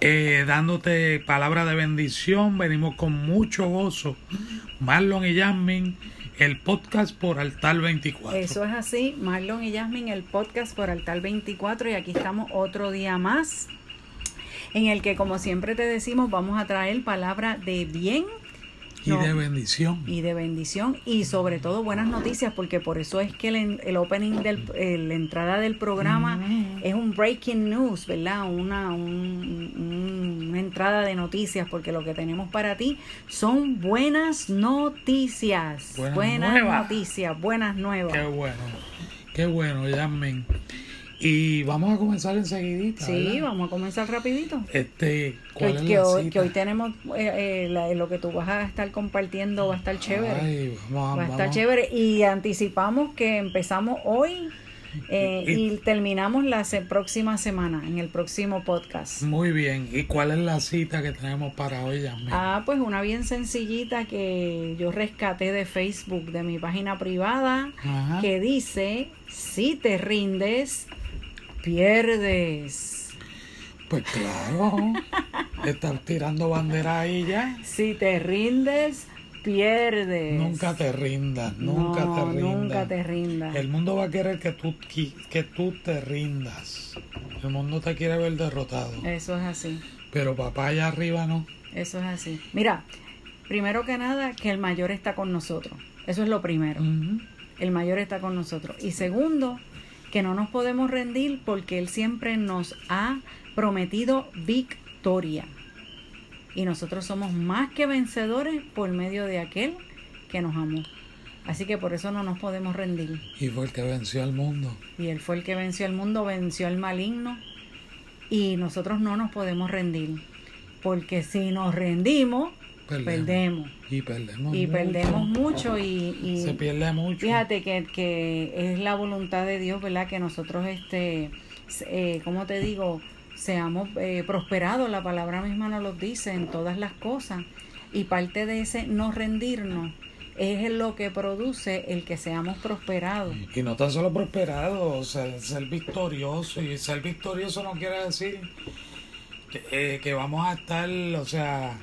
eh, dándote palabra de bendición. Venimos con mucho gozo. Marlon y Jasmine, el podcast por Altar 24. Eso es así, Marlon y Jasmine, el podcast por Altar 24 y aquí estamos otro día más en el que como siempre te decimos vamos a traer palabra de bien y de bendición. Y de bendición y sobre todo buenas noticias porque por eso es que el, el opening, del, la entrada del programa mm. es un breaking news, ¿verdad? Una, una entrada de noticias porque lo que tenemos para ti son buenas noticias. Buenas, noticias, buenas nuevas. Qué bueno, qué bueno, llamen. Y vamos a comenzar enseguidita. Sí, vamos a comenzar rapidito. Este, ¿cuál que, hoy, que hoy tenemos eh, eh, lo que tú vas a estar compartiendo va a estar chévere. va a estar chévere y anticipamos que empezamos hoy eh, y, terminamos la próxima semana en el próximo podcast. Muy bien. ¿Y cuál es la cita que tenemos para hoy, Ah, pues una bien sencillita que yo rescaté de Facebook de mi página privada que dice si te rindes pierdes. Pues claro, estás tirando bandera ahí ya. Si te rindes, pierdes. Nunca te rindas, nunca te rindas. Nunca te rindas. El mundo va a querer que tú, que tú te rindas. El mundo te quiere ver derrotado. Eso es así. Pero papá allá arriba no. Eso es así. Mira, primero que nada, que el mayor está con nosotros. Eso es lo primero. El mayor está con nosotros. Y segundo, que no nos podemos rendir porque Él siempre nos ha prometido victoria. Y nosotros somos más que vencedores por medio de aquel que nos amó. Así que por eso no nos podemos rendir. Y fue el que venció al mundo. Y Él fue el que venció al mundo, venció al maligno. Y nosotros no nos podemos rendir. Porque si nos rendimos, perdemos. Y perdemos y mucho. perdemos mucho y, se pierde mucho. Fíjate que, que, es la voluntad de Dios, ¿verdad? Que nosotros, este, eh, ¿cómo te digo? Seamos eh, prosperados, la palabra misma nos lo dice en todas las cosas. Y parte de ese no rendirnos es lo que produce el que seamos prosperados. Y no tan solo prosperados, ser, ser victorioso. Y ser victorioso no quiere decir que, eh, que vamos a estar, o sea,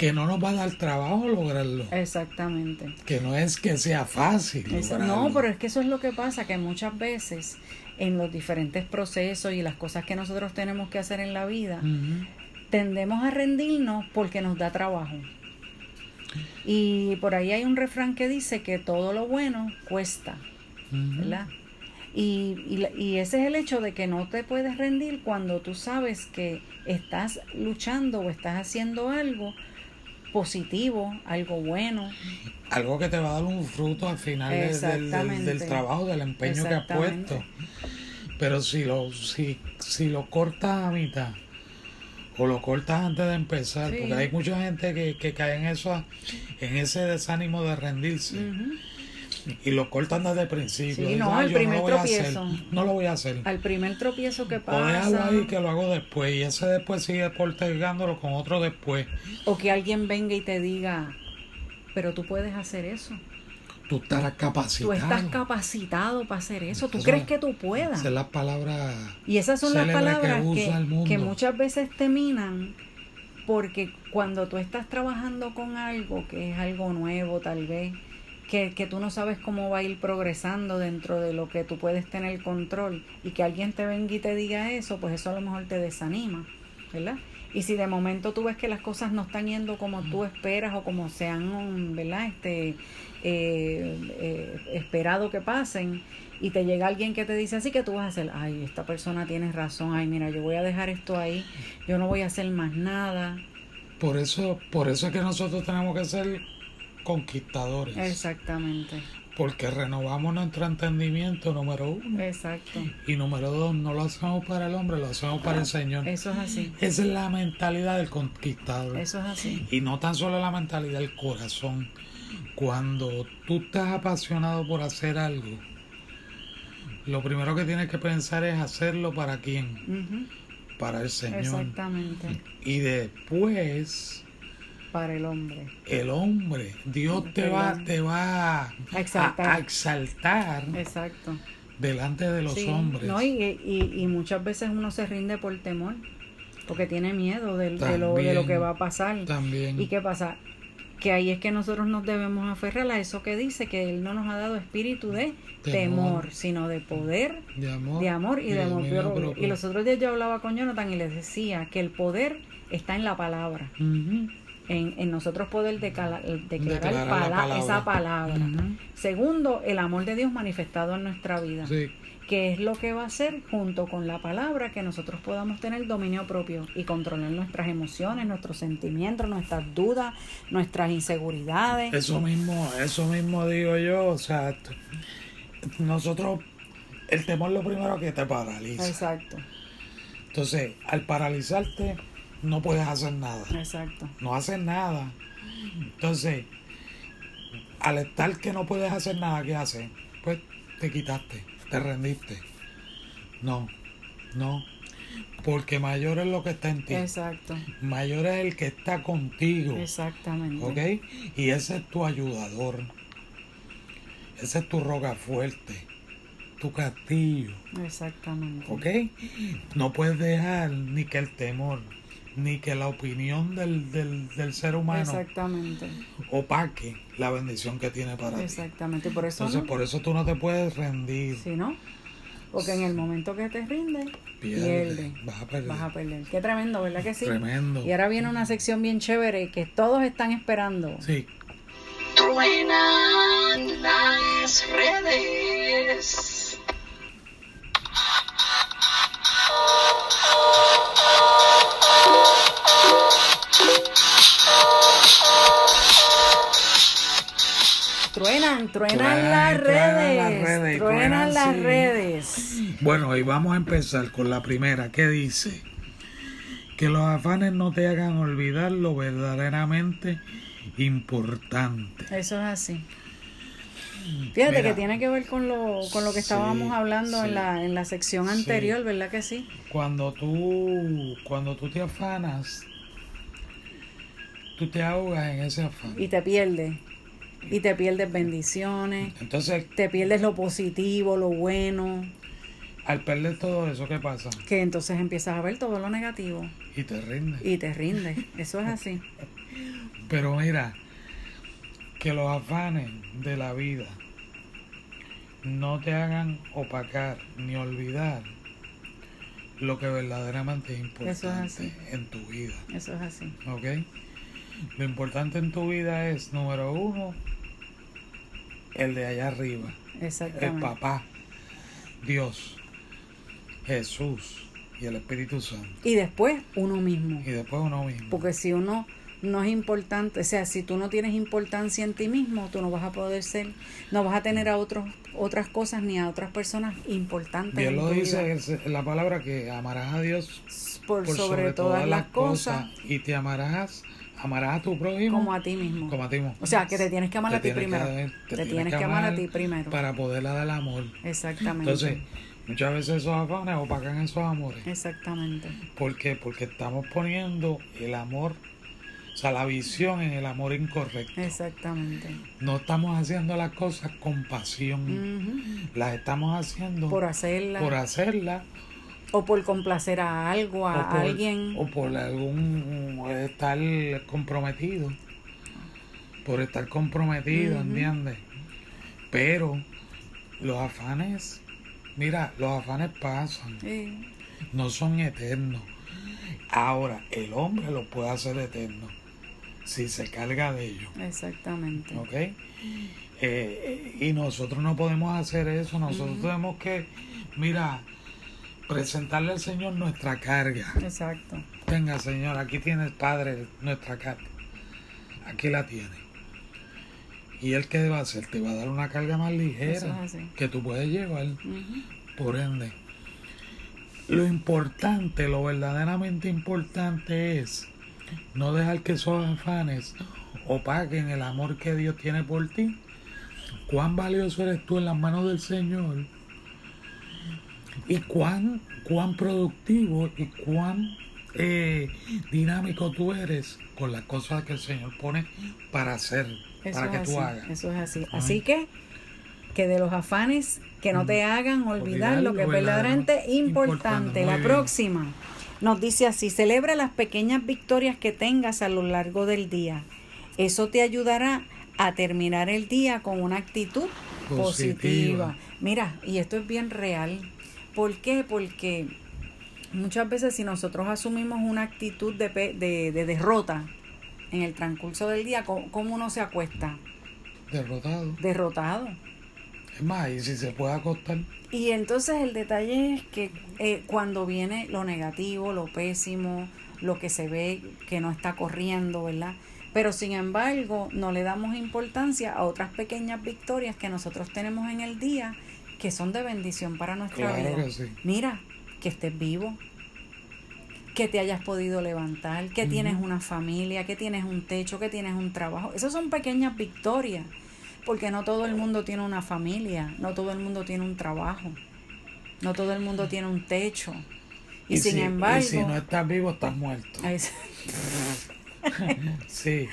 que no nos va a dar trabajo lograrlo. Exactamente. Que no es que sea fácil. no, pero es que eso es lo que pasa, que muchas veces en los diferentes procesos y las cosas que nosotros tenemos que hacer en la vida, tendemos a rendirnos porque nos da trabajo. Y por ahí hay un refrán que dice que todo lo bueno cuesta, ¿verdad? Y, y, y, ese es el hecho de que no te puedes rendir cuando tú sabes que estás luchando o estás haciendo algo positivo, algo bueno. Algo que te va a dar un fruto al final del, del, trabajo, del empeño que has puesto. Pero si lo, si, si lo cortas a mitad o lo cortas antes de empezar, porque hay mucha gente que, que cae en eso, en ese desánimo de rendirse y lo cortan desde el principio. Sí, no, el primer no tropiezo. no lo voy a hacer. Al primer tropiezo que pasa. O déjalo ahí que lo hago después y ese después sigue postergándolo con otro después. O que alguien venga y te diga, pero tú puedes hacer eso. Tú estarás capacitado. Tú estás capacitado para hacer eso. ¿Tú crees que tú puedas? Esas son las palabras. Y esas son las palabras que, que muchas veces terminan porque cuando tú estás trabajando con algo que es algo nuevo tal vez que, que, tú no sabes cómo va a ir progresando dentro de lo que tú puedes tener control y que alguien te venga y te diga eso, pues eso a lo mejor te desanima, ¿verdad? Y si de momento tú ves que las cosas no están yendo como tú esperas o como se han, ¿verdad? Este, eh, eh, esperado que pasen y te llega alguien que te dice así que tú vas a hacer, ay, esta persona tiene razón, ay, mira, yo voy a dejar esto ahí, yo no voy a hacer más nada. Por eso, por eso es que nosotros tenemos que ser conquistadores. Exactamente. Porque renovamos nuestro entendimiento, número uno. Exacto. Y número dos, no lo hacemos para el hombre, lo hacemos para el Señor. Eso es así. Esa es la mentalidad del conquistador. Eso es así. Y no tan solo la mentalidad del corazón. Cuando tú estás apasionado por hacer algo, lo primero que tienes que pensar es hacerlo para quién. Para el Señor. Exactamente. Y después para el hombre. El hombre, Dios te va, te va a exaltar. Exacto. delante de los hombres. No, y, y, muchas veces uno se rinde por temor, porque tiene miedo de, lo, de lo que va a pasar. También. ¿Y qué pasa? Que ahí es que nosotros nos debemos aferrar a eso que dice, que Él no nos ha dado espíritu de temor, sino de poder, de amor, de amor y, de amor Y los otros días yo hablaba con Jonathan y les decía que el poder está en la palabra en, nosotros poder declarar, esa palabra. Segundo, el amor de Dios manifestado en nuestra vida. Que es lo que va a hacer junto con la palabra que nosotros podamos tener dominio propio y controlar nuestras emociones, nuestros sentimientos, nuestras dudas, nuestras inseguridades. Eso mismo, eso mismo digo yo, o sea, nosotros, el temor lo primero que te paraliza. Exacto. Entonces, al paralizarte, no puedes hacer nada. Exacto. No haces nada. Entonces, al estar que no puedes hacer nada, ¿qué haces? Pues te quitaste, te rendiste. No, no. Porque mayor es lo que está en ti. Exacto. Mayor es el que está contigo. Exactamente. ¿Ok? Y ese es tu ayudador. Ese es tu roga fuerte. Tu castillo. Exactamente. ¿Ok? No puedes dejar ni que el temor ni que la opinión del, del, ser humano Exactamente. opaque la bendición que tiene para ti. Exactamente, por eso Entonces, por eso tú no te puedes rendir. Sí, ¿no? Porque en el momento que te rindes, pierdes. Vas a perder. Vas a perder. Qué tremendo, ¿verdad que sí? Tremendo. Y ahora viene una sección bien chévere que todos están esperando. Sí. Truenan las redes. Truenan, truenan, las, redes, truenan las redes. Bueno, y vamos a empezar con la primera que dice que los afanes no te hagan olvidar lo verdaderamente importante. Eso es así. Fíjate que tiene que ver con lo, con lo que estábamos hablando en, la, en la sección anterior, ¿verdad que sí? Cuando tú, cuando tú te afanas, tú te ahogas en ese afán. Y te pierdes y te pierdes bendiciones. Entonces, te pierdes lo positivo, lo bueno. Al perder todo eso, ¿qué pasa? Que entonces empiezas a ver todo lo negativo. Y te rindes. Y te rindes. Eso es así. Pero mira, que los afanes de la vida no te hagan opacar ni olvidar lo que verdaderamente es importante en tu vida. Eso es así. ¿Ok? Lo importante en tu vida es, número uno, el de allá arriba. El papá, Dios, Jesús y el Espíritu Santo. Y después uno mismo. Y después uno mismo. Porque si uno no es importante, o sea, si tú no tienes importancia en ti mismo, tú no vas a poder ser, no vas a tener a otros otras cosas ni a otras personas importantes. Bien lo dice la palabra que amarás a Dios por, sobre, todas, las cosas, y te amarás amarás a tu prójimo como a ti mismo. Como a ti mismo. O sea, que te tienes que amar a ti primero. te, tienes, que amar, a ti primero. Para poder dar el amor. Exactamente. Entonces, muchas veces esos afanes opacan esos amores. Exactamente. ¿Por qué? Porque estamos poniendo el amor, o sea, la visión en el amor incorrecto. Exactamente. No estamos haciendo las cosas con pasión. Las estamos haciendo por hacerla. Por hacerla o por complacer a algo, a alguien. O por algún estar comprometido. Por estar comprometido, ¿entiendes? Pero los afanes, mira, los afanes pasan. No son eternos. Ahora, el hombre lo puede hacer eterno si se carga de ellos. Exactamente. ¿Ok? Eh, y nosotros no podemos hacer eso. Nosotros tenemos que, mira, presentarle al Señor nuestra carga. Exacto. Venga, Señor, aquí tienes, Padre, nuestra carga. Aquí la tiene. ¿Y él qué va a hacer? Te va a dar una carga más ligera que tú puedes llevar. Por ende, lo importante, lo verdaderamente importante es no dejar que esos afanes opaquen el amor que Dios tiene por ti. Cuán valioso eres tú en las manos del Señor y cuán, cuán productivo y cuán eh, dinámico tú eres con las cosas que el Señor pone para hacer, para que tú hagas. Eso es así. Así que, que de los afanes que no te mm. hagan olvidar, lo que es verdaderamente importante. La próxima nos dice así, celebra las pequeñas victorias que tengas a lo largo del día. Eso te ayudará a terminar el día con una actitud positiva. Mira, y esto es bien real. ¿Por qué? Porque muchas veces si nosotros asumimos una actitud de, de, de derrota en el transcurso del día, ¿cómo, uno se acuesta? Derrotado. Derrotado. Es más, y si se puede acostar. Y entonces el detalle es que eh, cuando viene lo negativo, lo pésimo, lo que se ve que no está corriendo, ¿verdad? Pero sin embargo, no le damos importancia a otras pequeñas victorias que nosotros tenemos en el día que son de bendición para nuestra vida. Mira, que estés vivo, que te hayas podido levantar, que tienes una familia, que tienes un techo, que tienes un trabajo. Esas son pequeñas victorias, porque no todo el mundo tiene una familia, no todo el mundo tiene un trabajo, no todo el mundo tiene un techo. Y, sin embargo... Y si no estás vivo, estás muerto. sí,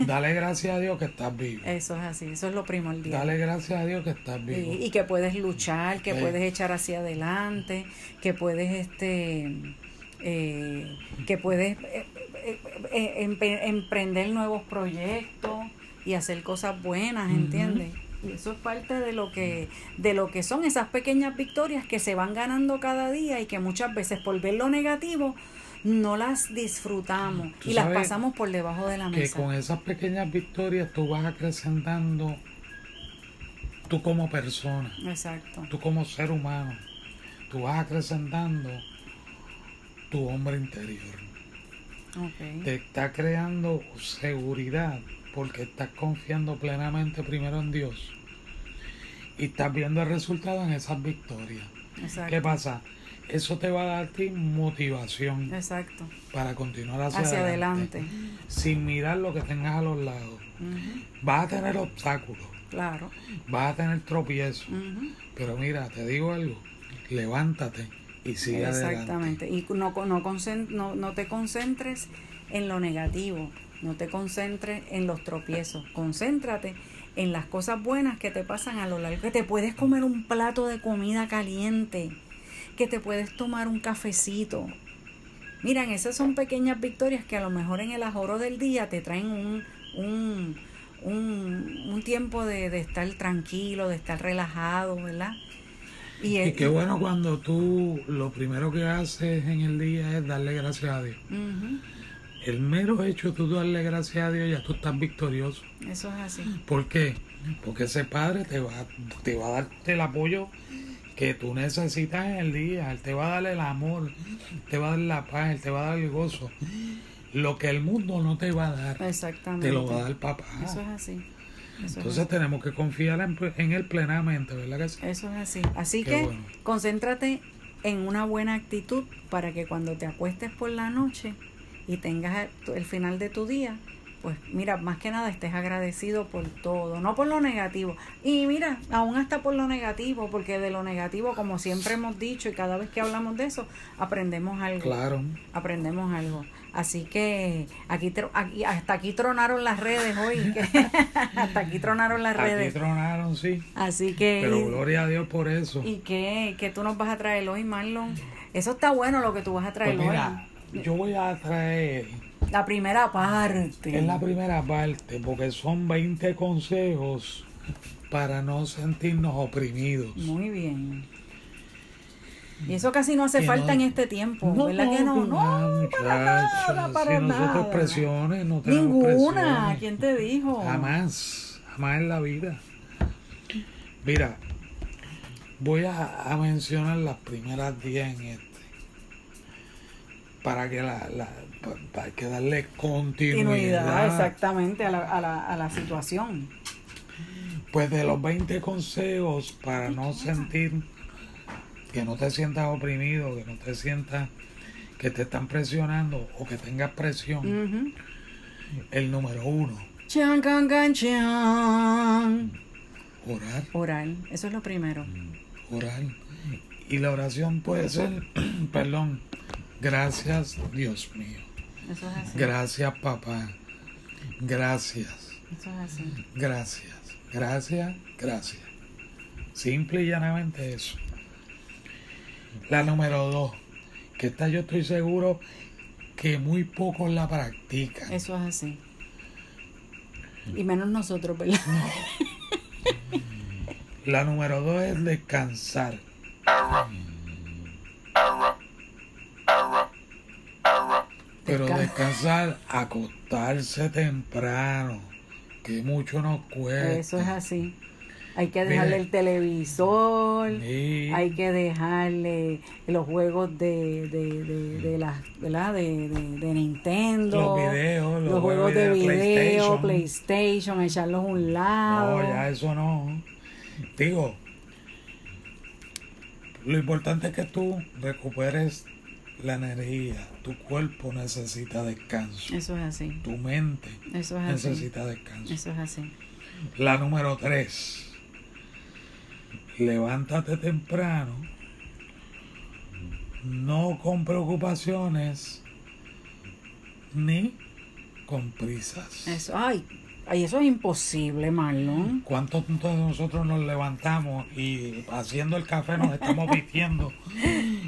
dale gracias a Dios que estás vivo. Eso es así, eso es lo primordial. Dale gracias a Dios que estás vivo. Y, que puedes luchar, que puedes echar hacia adelante, que puedes este eh, que puedes eh, eh, emprender nuevos proyectos y hacer cosas buenas, ¿entiendes? Y eso es parte de lo que de lo que son esas pequeñas victorias que se van ganando cada día y que muchas veces por ver lo negativo no las disfrutamos y las pasamos por debajo de la mesa. Que con esas pequeñas victorias tú vas acrecentando tú como persona. Exacto. Tú como ser humano. Tú vas acrecentando tu hombre interior. Te está creando seguridad porque estás confiando plenamente primero en Dios y estás viendo el resultado en esas victorias. Exacto. ¿Qué pasa? Eso te va a dar motivación. Exacto. Para continuar hacia, adelante, Sin mirar lo que tengas a los lados. Vas a tener obstáculos. Claro. Vas a tener tropiezos. Pero mira, te digo algo. Levántate y sigue Exactamente. Y no, no, no te concentres en lo negativo. No te concentres en los tropiezos. Concéntrate en las cosas buenas que te pasan a lo largo. Que te puedes comer un plato de comida caliente que te puedes tomar un cafecito. Miren, esas son pequeñas victorias que a lo mejor en el ajoro del día te traen un, un, un, tiempo de, estar tranquilo, de estar relajado, ¿verdad? Y, qué bueno cuando tú lo primero que haces en el día es darle gracias a Dios. El mero hecho de tú darle gracias a Dios ya tú estás victorioso. Eso es así. ¿Por qué? Porque ese Padre te va, te va a dar el apoyo que tú necesitas en el día. Él te va a dar el amor, te va a dar la paz, Él te va a dar el gozo. Lo que el mundo no te va a dar, te lo va a dar papá. Eso es así. Entonces tenemos que confiar en, Él plenamente, ¿verdad que Eso es así. Así que concéntrate en una buena actitud para que cuando te acuestes por la noche y tengas el final de tu día, pues mira, más que nada estés agradecido por todo, no por lo negativo. Y mira, aún hasta por lo negativo, porque de lo negativo, como siempre hemos dicho y cada vez que hablamos de eso, aprendemos algo. Claro. Aprendemos algo. Así que aquí, aquí hasta aquí tronaron las redes hoy. hasta aquí tronaron las redes. Aquí tronaron, sí. Así que... Pero gloria a Dios por eso. ¿Y qué, qué tú nos vas a traer hoy, Marlon? Eso está bueno lo que tú vas a traer pues mira, Yo voy a traer la primera parte. Es la primera parte, porque son 20 consejos para no sentirnos oprimidos. Muy bien. Y eso casi no hace falta en este tiempo, ¿verdad que no? No, para nada, para si nosotros presiones, no tenemos Ninguna, ¿quién te dijo? Jamás, jamás en la vida. Mira, voy a, mencionar las primeras 10 en este. Para que la, la hay que darle continuidad. exactamente a la, a, la, a la situación. Pues de los 20 consejos para no sentir que no te sientas oprimido, que no te sientas que te están presionando o que tengas presión, el número uno. Chan, can, chan. Orar. Orar, eso es lo primero. Orar. Y la oración puede ser, perdón, gracias Dios mío. Eso es así. Gracias papá. Gracias. Eso es así. Gracias. Gracias. Gracias. Simple y llanamente eso. La número dos, que esta yo estoy seguro que muy pocos la practican. Eso es así. Y menos nosotros, ¿verdad? La número dos es descansar. Pero descansar, acostarse temprano, que mucho nos cuesta. Eso es así. Hay que dejarle el televisor, hay que dejarle los juegos de, de, de, de ¿verdad? De, de, Nintendo, los videos, los, juegos, de, video, PlayStation. PlayStation, echarlos a un lado. No, ya eso no. Digo, lo importante es que tú recuperes la energía. Tu cuerpo necesita descanso. Eso es así. Tu mente necesita descanso. Eso es así. La número tres. Levántate temprano. No con preocupaciones ni con prisas. Eso, ay, Ay, eso es imposible, Marlon. ¿Cuántos de nosotros nos levantamos y haciendo el café nos estamos vistiendo?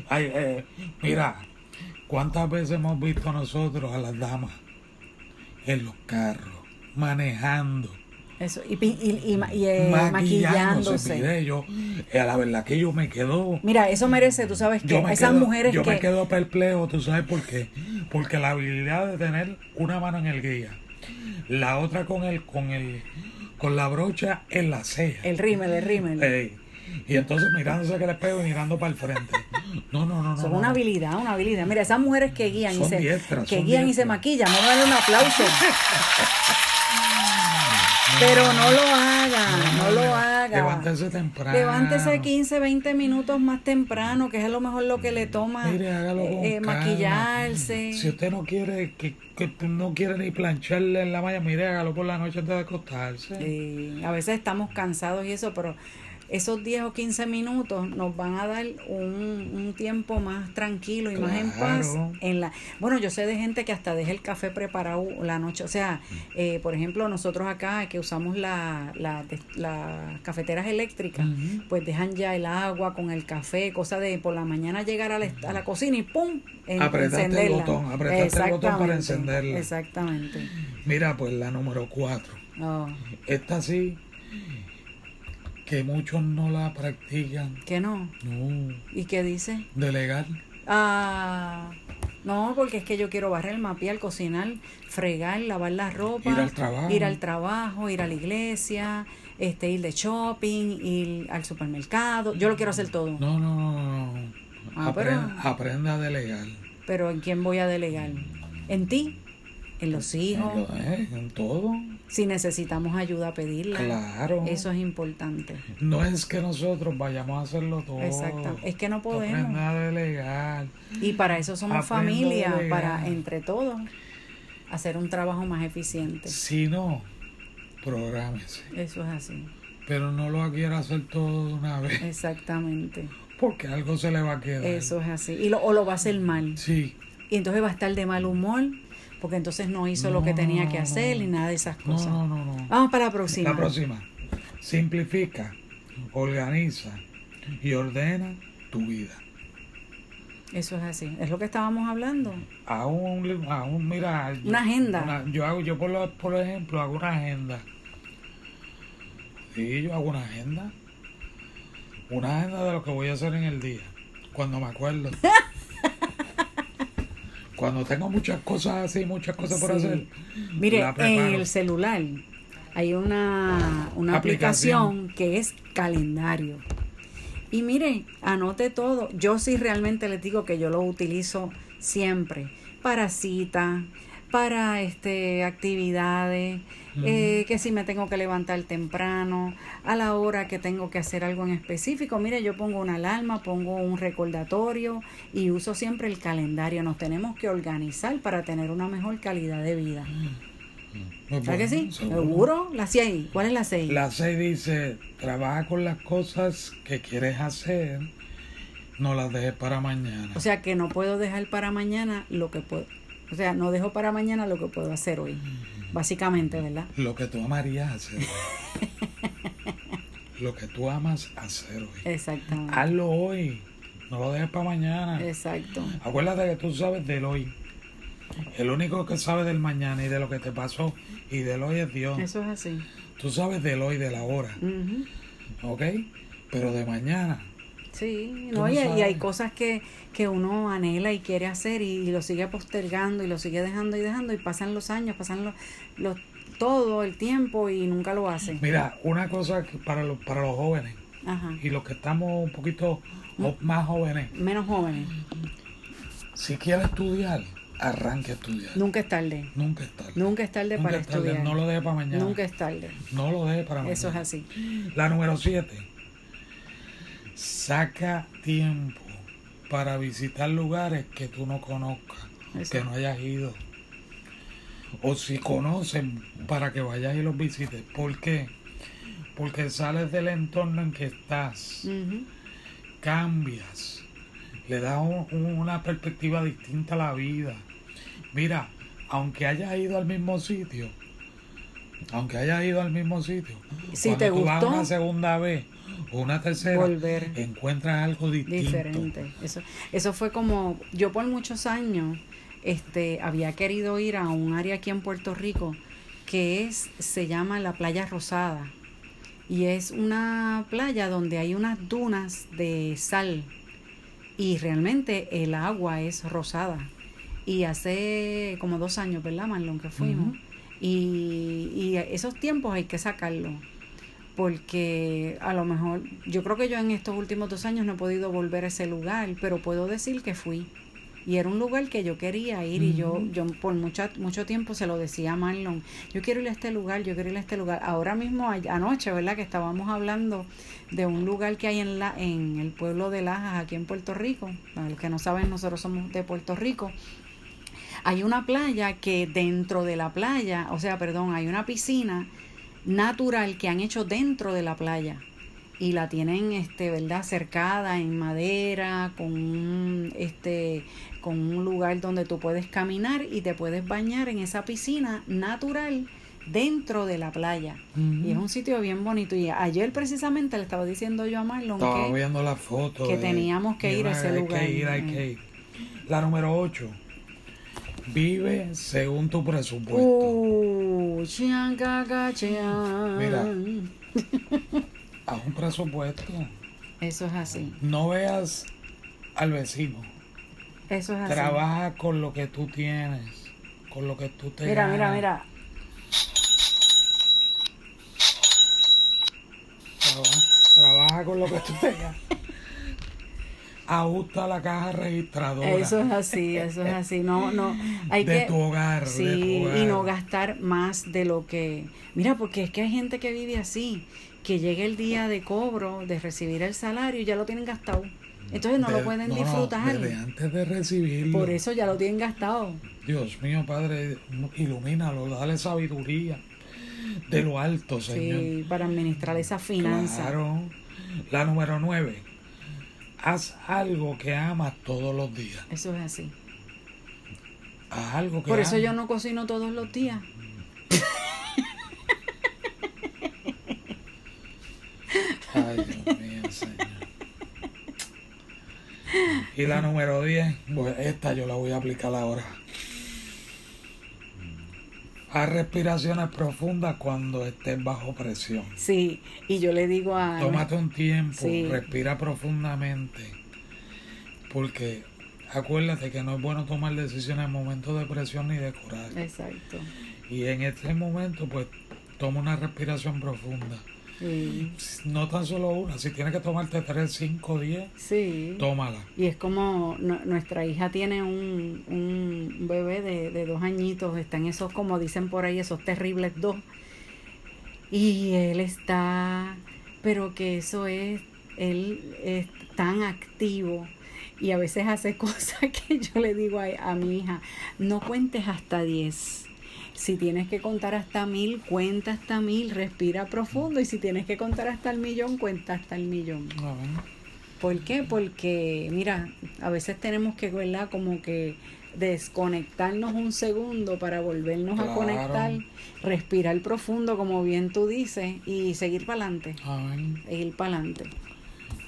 Ay, eh, mira, ¿cuántas veces hemos visto nosotros a las damas en los carros, manejando? Eso, y, y, y, eh, maquillándose. Mire, yo, eh, la verdad que yo me quedo. Mira, eso merece, tú sabes que esas mujeres yo que. me quedo perplejo, tú sabes por qué. Porque la habilidad de tener una mano en el guía la otra con el, con el, con la brocha en la ceja. El rímel, el rímel. y entonces mirándose que le pego y mirando para el frente. No, no, no, no. Son una habilidad, una habilidad. Mira, esas mujeres que guían y se, que guían y se maquillan, vamos a darle un aplauso. Pero no lo haga, no lo haga. Levántese temprano. Levántese 15, 20 minutos más temprano, que es a lo mejor lo que le toma Mire, hágalo con eh, maquillarse. Si usted no quiere que, que no quiere ni plancharle en la malla, mire, hágalo por la noche antes de acostarse. Sí, a veces estamos cansados y eso, pero esos 10 o 15 minutos nos van a dar un, un tiempo más tranquilo y más en paz. En la, bueno, yo sé de gente que hasta deja el café preparado la noche. O sea, eh, por ejemplo, nosotros acá que usamos las la, cafeteras eléctricas, pues dejan ya el agua con el café, cosa de por la mañana llegar a la, a la cocina y ¡pum! En, apretaste el botón, apretaste el botón para encenderla. Exactamente. Mira, pues la número 4. Esta sí que muchos no la practican. ¿Que no? No. ¿Y qué dice? Delegar. Ah, no, porque es que yo quiero barrer, mapear, cocinar, fregar, lavar la ropa. Ir al trabajo. Ir al trabajo, ir a la iglesia, este, ir de shopping, ir al supermercado. Yo lo quiero hacer todo. No, no, no, no. Ah, aprenda, a delegar. Pero ¿en quién voy a delegar? ¿En ti? ¿En los hijos? En, en todo. Si necesitamos ayuda, a pedirla. Claro. Eso es importante. No es que nosotros vayamos a hacerlo todo. Exacto. Es que no podemos. a delegar. Y para eso somos familia, para entre todos hacer un trabajo más eficiente. Si no, prográmese. Eso es así. Pero no lo quiera hacer todo de una vez. Exactamente. Porque algo se le va a quedar. Eso es así. Y lo, o lo va a hacer mal. Sí. Y entonces va a estar de mal humor porque entonces no hizo lo que tenía que hacer ni nada de esas cosas. No, no, no, Vamos para la próxima. La próxima. Simplifica, organiza y ordena tu vida. Eso es así. Es lo que estábamos hablando. Aún, aún mira. Una agenda. yo hago, yo por, lo, por ejemplo, hago una agenda. Sí, yo hago una agenda. Una agenda de lo que voy a hacer en el día. Cuando me acuerdo. Cuando tengo muchas cosas así, muchas cosas por hacer. Mire, en el celular hay una, una aplicación. que es calendario. Y mire, anote todo. Yo sí realmente les digo que yo lo utilizo siempre para citas, para este actividades, eh, que si me tengo que levantar temprano, a la hora que tengo que hacer algo en específico. Mire, yo pongo una alarma, pongo un recordatorio y uso siempre el calendario. Nos tenemos que organizar para tener una mejor calidad de vida. ¿Sabes que sí? ¿Seguro? La 6. ¿Cuál es la 6? La 6 dice, trabaja con las cosas que quieres hacer, no las dejes para mañana. O sea que no puedo dejar para mañana lo que puedo. O sea, no dejo para mañana lo que puedo hacer hoy. Básicamente, ¿verdad? Lo que tú amarías hacer. lo que tú amas hacer hoy. Exactamente. Hazlo hoy. No lo dejes para mañana. Exacto. Acuérdate que tú sabes del hoy. El único que sabe del mañana y de lo que te pasó y del hoy es Dios. Eso es así. Tú sabes del hoy, de la hora. ¿Ok? Pero de mañana. Sí, no, y, hay cosas que, que uno anhela y quiere hacer y, lo sigue postergando y lo sigue dejando y dejando y pasan los años, pasan los, los todo el tiempo y nunca lo hace. Mira, una cosa para los, para los jóvenes y los que estamos un poquito más jóvenes. Menos jóvenes. Si quieres estudiar, arranque a estudiar. Nunca es tarde. Nunca es tarde. Nunca es tarde para estudiar. No lo deje para mañana. Nunca es tarde. No lo deje para mañana. Eso es así. La número siete. Saca tiempo para visitar lugares que tú no conozcas, que no hayas ido. O si conocen, para que vayas y los visites. ¿Por qué? Porque sales del entorno en que estás, cambias, le das una perspectiva distinta a la vida Mira, aunque hayas ido al mismo sitio, aunque hayas ido al mismo sitio, si te gustó, vas una segunda vez o una tercera, volver, encuentras algo distinto. Diferente. Eso, eso fue como, yo por muchos años este, había querido ir a un área aquí en Puerto Rico que es, se llama la Playa Rosada. Y es una playa donde hay unas dunas de sal. Y realmente el agua es rosada. Y hace como dos años, ¿verdad, Marlon? Que fuimos. Y, y esos tiempos hay que sacarlo. Porque a lo mejor, yo creo que yo en estos últimos dos años no he podido volver a ese lugar, pero puedo decir que fui. Y era un lugar que yo quería ir y yo, yo por mucho, mucho tiempo se lo decía a Marlon, yo quiero ir a este lugar, yo quiero ir a este lugar. Ahora mismo, anoche, ¿verdad? Que estábamos hablando de un lugar que hay en, la, en el pueblo de Lajas, aquí en Puerto Rico. Para los que no saben, nosotros somos de Puerto Rico. Hay una playa que dentro de la playa, o sea, perdón, hay una piscina natural que han hecho dentro de la playa y la tienen este verdad cercada en madera con un este con un lugar donde tú puedes caminar y te puedes bañar en esa piscina natural dentro de la playa. Y es un sitio bien bonito. Y ayer precisamente le estaba diciendo yo a Marlon estaba viendo la foto que teníamos que ir a ese lugar que ir, hay que ir. la número 8 Vive según tu presupuesto. Uh, Mira, a un presupuesto. Eso es así. No veas al vecino. Eso es así. Trabaja con lo que tú tienes, con lo que tú te Mira, mira, mira. Trabaja, con lo que tú tengas ajusta la caja registradora. Eso es así, eso es así. No, no, hay de que tu hogar, sí, de tu hogar. y no gastar más de lo que. Mira, porque es que hay gente que vive así, que llega el día de cobro, de recibir el salario y ya lo tienen gastado. Entonces no lo pueden disfrutar. No, antes de recibirlo. Por eso ya lo tienen gastado. Dios mío, Padre, ilumínalo, dale sabiduría de lo alto, Señor. Sí, para administrar esa finanza. Claro. La número nueve haz algo que amas todos los días. Eso es así. Haz algo que Por eso yo no cocino todos los días. Ay, Dios mío, Señor. Y la número 10, pues esta yo la voy a aplicar ahora. Haz respiraciones profundas cuando estés bajo presión. Sí, y yo le digo a... Tómate un tiempo, respira profundamente, porque acuérdate que no es bueno tomar decisiones en momentos de presión ni de coraje. Exacto. Y en este momento, pues, toma una respiración profunda. No tan solo una, si tienes que tomarte 3, 5, 10, sí. tómala. Y es como nuestra hija tiene un, un bebé de, de dos añitos, está en esos, como dicen por ahí, esos terribles dos. Y él está, pero que eso es, él es tan activo y a veces hace cosas que yo le digo a, a mi hija, no cuentes hasta 10. Si tienes que contar hasta mil, cuenta hasta mil, respira profundo y si tienes que contar hasta el millón, cuenta hasta el millón. ¿Por qué? Porque, mira, a veces tenemos que, ¿verdad? Como que desconectarnos un segundo para volvernos a conectar, respirar profundo, como bien tú dices, y seguir para adelante. Ir para adelante.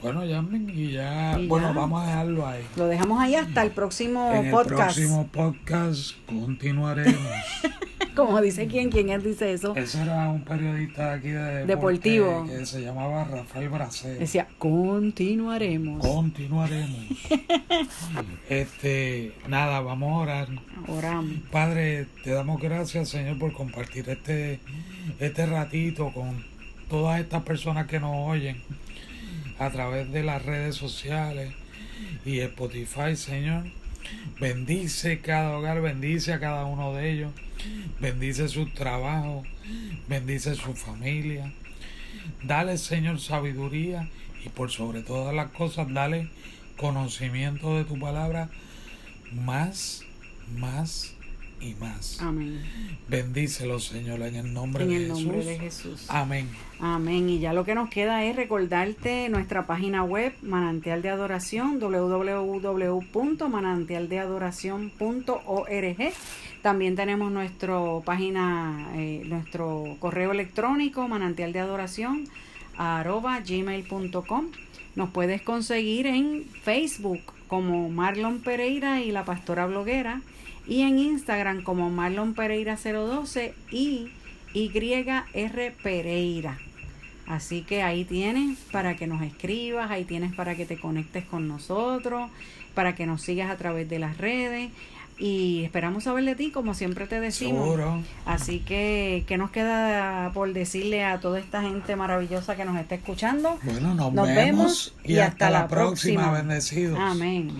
Bueno, llamen y ya. bueno, vamos a dejarlo ahí. Lo dejamos ahí hasta el próximo en podcast. El próximo podcast continuaremos. Como dice quién, quién es, dice eso. Ese era un periodista aquí de deportivo que se llamaba Rafael Bracero. Decía, continuaremos. Continuaremos. este, nada, vamos a orar. Oramos. Padre, te damos gracias, Señor, por compartir este, este ratito con todas estas personas que nos oyen a través de las redes sociales y Spotify, Señor. Bendice cada hogar, bendice a cada uno de ellos, bendice su trabajo, bendice su familia. Dale, Señor, sabiduría y por sobre todas las cosas, dale conocimiento de tu palabra más, más y más. Amén. Bendícelo, Señor, en el nombre, de, nombre de Jesús. Amén. Amén. Y ya lo que nos queda es recordarte nuestra página web, Manantial de Adoración, www.manantialdeadoración.org. También tenemos nuestro página, eh, nuestro correo electrónico, manantialdeadoración, arroba gmail.com. Nos puedes conseguir en Facebook como Marlon Pereira y la Pastora Bloguera y en Instagram como Marlon Pereira 012 y YR Pereira. Así que ahí tienes para que nos escribas, ahí tienes para que te conectes con nosotros, para que nos sigas a través de las redes y esperamos saber de ti como siempre te decimos. Así que, ¿qué nos queda por decirle a toda esta gente maravillosa que nos está escuchando? Bueno, nos, vemos, y, hasta, la próxima. próxima. Bendecidos. Amén.